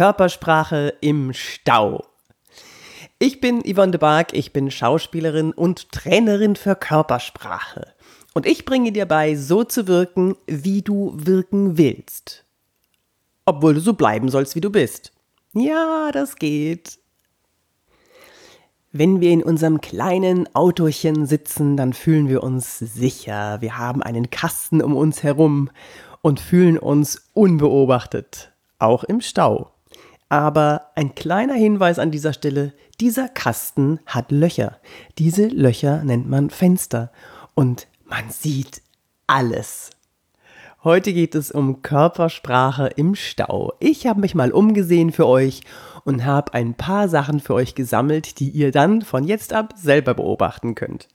Körpersprache im Stau. Ich bin Yvonne de Barg, ich bin Schauspielerin und Trainerin für Körpersprache. Und ich bringe dir bei, so zu wirken, wie du wirken willst. Obwohl du so bleiben sollst, wie du bist. Ja, das geht. Wenn wir in unserem kleinen Autochen sitzen, dann fühlen wir uns sicher. Wir haben einen Kasten um uns herum und fühlen uns unbeobachtet, auch im Stau. Aber ein kleiner Hinweis an dieser Stelle, dieser Kasten hat Löcher. Diese Löcher nennt man Fenster und man sieht alles. Heute geht es um Körpersprache im Stau. Ich habe mich mal umgesehen für euch und habe ein paar Sachen für euch gesammelt, die ihr dann von jetzt ab selber beobachten könnt.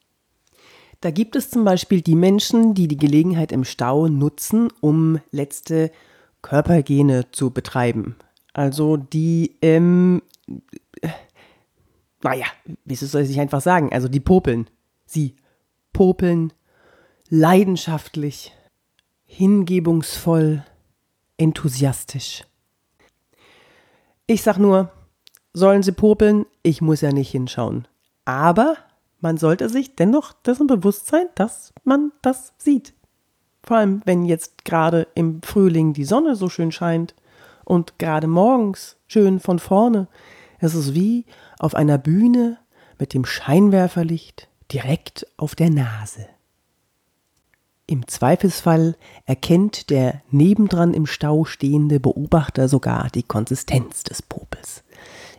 Da gibt es zum Beispiel die Menschen, die die Gelegenheit im Stau nutzen, um letzte Körpergene zu betreiben. Also die, ähm, naja, wie soll ich einfach sagen? Also die popeln. Sie popeln leidenschaftlich, hingebungsvoll, enthusiastisch. Ich sag nur, sollen sie popeln? Ich muss ja nicht hinschauen. Aber man sollte sich dennoch dessen bewusst sein, dass man das sieht. Vor allem, wenn jetzt gerade im Frühling die Sonne so schön scheint und gerade morgens schön von vorne. Es ist wie auf einer Bühne mit dem Scheinwerferlicht direkt auf der Nase. Im Zweifelsfall erkennt der nebendran im Stau stehende Beobachter sogar die Konsistenz des Popels.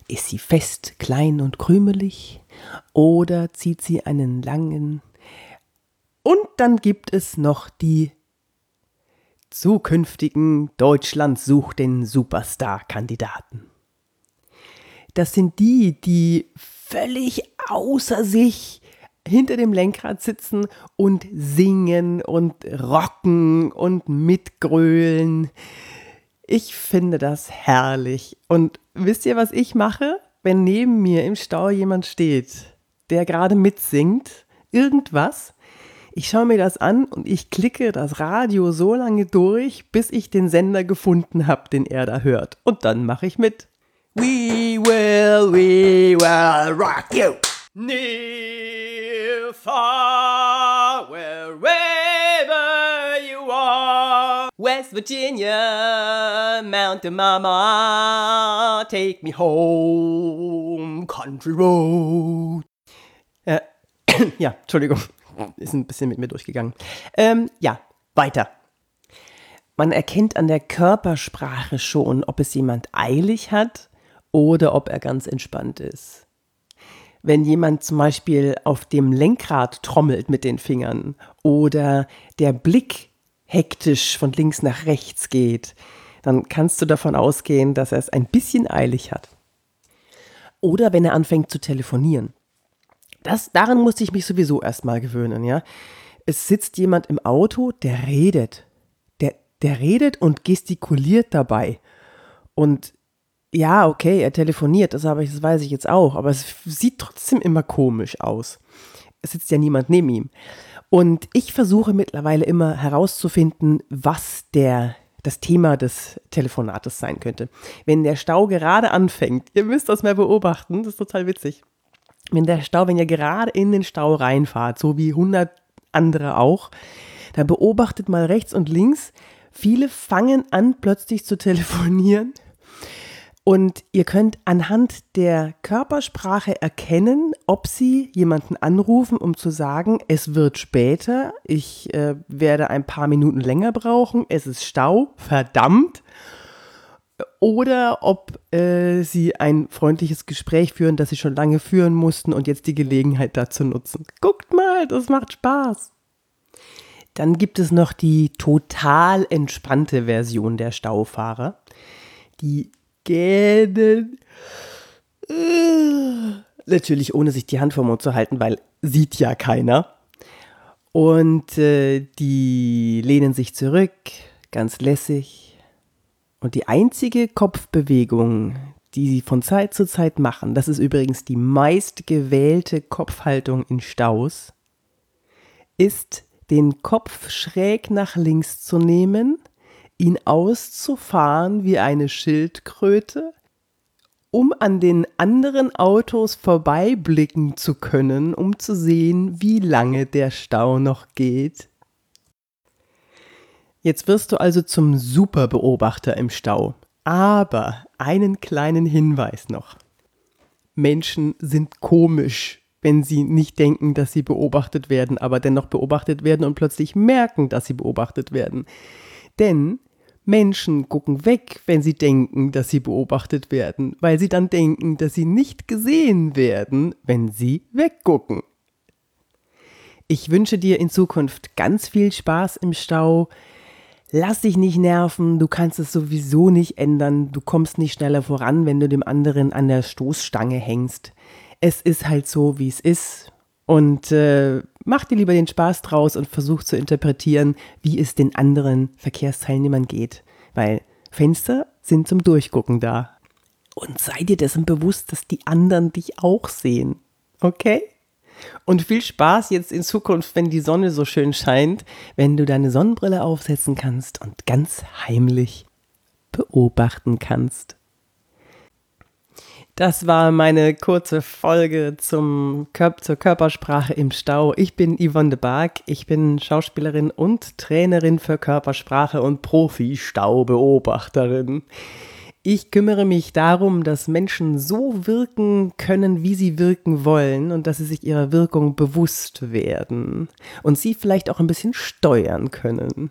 Ist sie fest, klein und krümelig oder zieht sie einen langen. Und dann gibt es noch die zukünftigen Deutschland sucht den Superstar-Kandidaten. Das sind die, die völlig außer sich hinter dem Lenkrad sitzen und singen und rocken und mitgrölen. Ich finde das herrlich. Und wisst ihr, was ich mache, wenn neben mir im Stau jemand steht, der gerade mitsingt? Irgendwas? Ich schaue mir das an und ich klicke das Radio so lange durch, bis ich den Sender gefunden habe, den er da hört. Und dann mache ich mit. We will, we will rock you. Near, far, wherever you are. West Virginia, Mountain Mama, take me home, country road. Äh, ja, Entschuldigung, ist ein bisschen mit mir durchgegangen. Ähm, ja, weiter. Man erkennt an der Körpersprache schon, ob es jemand eilig hat oder ob er ganz entspannt ist wenn jemand zum Beispiel auf dem Lenkrad trommelt mit den Fingern oder der Blick hektisch von links nach rechts geht, dann kannst du davon ausgehen, dass er es ein bisschen eilig hat. Oder wenn er anfängt zu telefonieren. Das, daran musste ich mich sowieso erstmal gewöhnen, ja. Es sitzt jemand im Auto, der redet. Der, der redet und gestikuliert dabei. Und ja, okay, er telefoniert, das, aber, das weiß ich jetzt auch, aber es sieht trotzdem immer komisch aus. Es sitzt ja niemand neben ihm. Und ich versuche mittlerweile immer herauszufinden, was der, das Thema des Telefonates sein könnte. Wenn der Stau gerade anfängt, ihr müsst das mal beobachten, das ist total witzig. Wenn der Stau, wenn ihr gerade in den Stau reinfahrt, so wie 100 andere auch, dann beobachtet mal rechts und links. Viele fangen an, plötzlich zu telefonieren und ihr könnt anhand der Körpersprache erkennen, ob sie jemanden anrufen, um zu sagen, es wird später, ich äh, werde ein paar Minuten länger brauchen, es ist Stau, verdammt. Oder ob äh, sie ein freundliches Gespräch führen, das sie schon lange führen mussten und jetzt die Gelegenheit dazu nutzen. Guckt mal, das macht Spaß. Dann gibt es noch die total entspannte Version der Staufahrer. Die gähnen. Natürlich ohne sich die Hand vom Mund zu halten, weil sieht ja keiner. Und äh, die lehnen sich zurück, ganz lässig. Und die einzige Kopfbewegung, die sie von Zeit zu Zeit machen, das ist übrigens die meistgewählte Kopfhaltung in Staus, ist den Kopf schräg nach links zu nehmen ihn auszufahren wie eine Schildkröte, um an den anderen Autos vorbeiblicken zu können, um zu sehen, wie lange der Stau noch geht. Jetzt wirst du also zum Superbeobachter im Stau. Aber einen kleinen Hinweis noch. Menschen sind komisch, wenn sie nicht denken, dass sie beobachtet werden, aber dennoch beobachtet werden und plötzlich merken, dass sie beobachtet werden. Denn Menschen gucken weg, wenn sie denken, dass sie beobachtet werden, weil sie dann denken, dass sie nicht gesehen werden, wenn sie weggucken. Ich wünsche dir in Zukunft ganz viel Spaß im Stau. Lass dich nicht nerven, du kannst es sowieso nicht ändern, du kommst nicht schneller voran, wenn du dem anderen an der Stoßstange hängst. Es ist halt so, wie es ist. Und äh, mach dir lieber den Spaß draus und versuch zu interpretieren, wie es den anderen Verkehrsteilnehmern geht. Weil Fenster sind zum Durchgucken da. Und sei dir dessen bewusst, dass die anderen dich auch sehen. Okay? Und viel Spaß jetzt in Zukunft, wenn die Sonne so schön scheint, wenn du deine Sonnenbrille aufsetzen kannst und ganz heimlich beobachten kannst. Das war meine kurze Folge zum Kör zur Körpersprache im Stau. Ich bin Yvonne de Barg. Ich bin Schauspielerin und Trainerin für Körpersprache und Profi-Staubeobachterin. Ich kümmere mich darum, dass Menschen so wirken können, wie sie wirken wollen und dass sie sich ihrer Wirkung bewusst werden und sie vielleicht auch ein bisschen steuern können.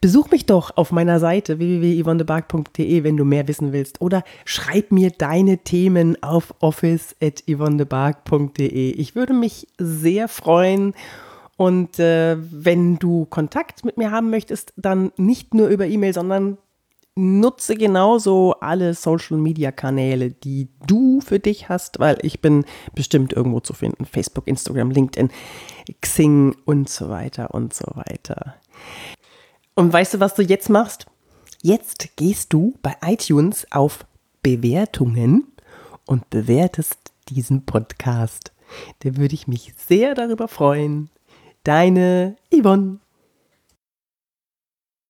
Besuch mich doch auf meiner Seite www.yvonnebark.de, wenn du mehr wissen willst. Oder schreib mir deine Themen auf office.yvonnebark.de. Ich würde mich sehr freuen. Und äh, wenn du Kontakt mit mir haben möchtest, dann nicht nur über E-Mail, sondern nutze genauso alle Social Media Kanäle, die du für dich hast, weil ich bin bestimmt irgendwo zu finden. Facebook, Instagram, LinkedIn, Xing und so weiter und so weiter. Und weißt du, was du jetzt machst? Jetzt gehst du bei iTunes auf Bewertungen und bewertest diesen Podcast. Da würde ich mich sehr darüber freuen. Deine Yvonne.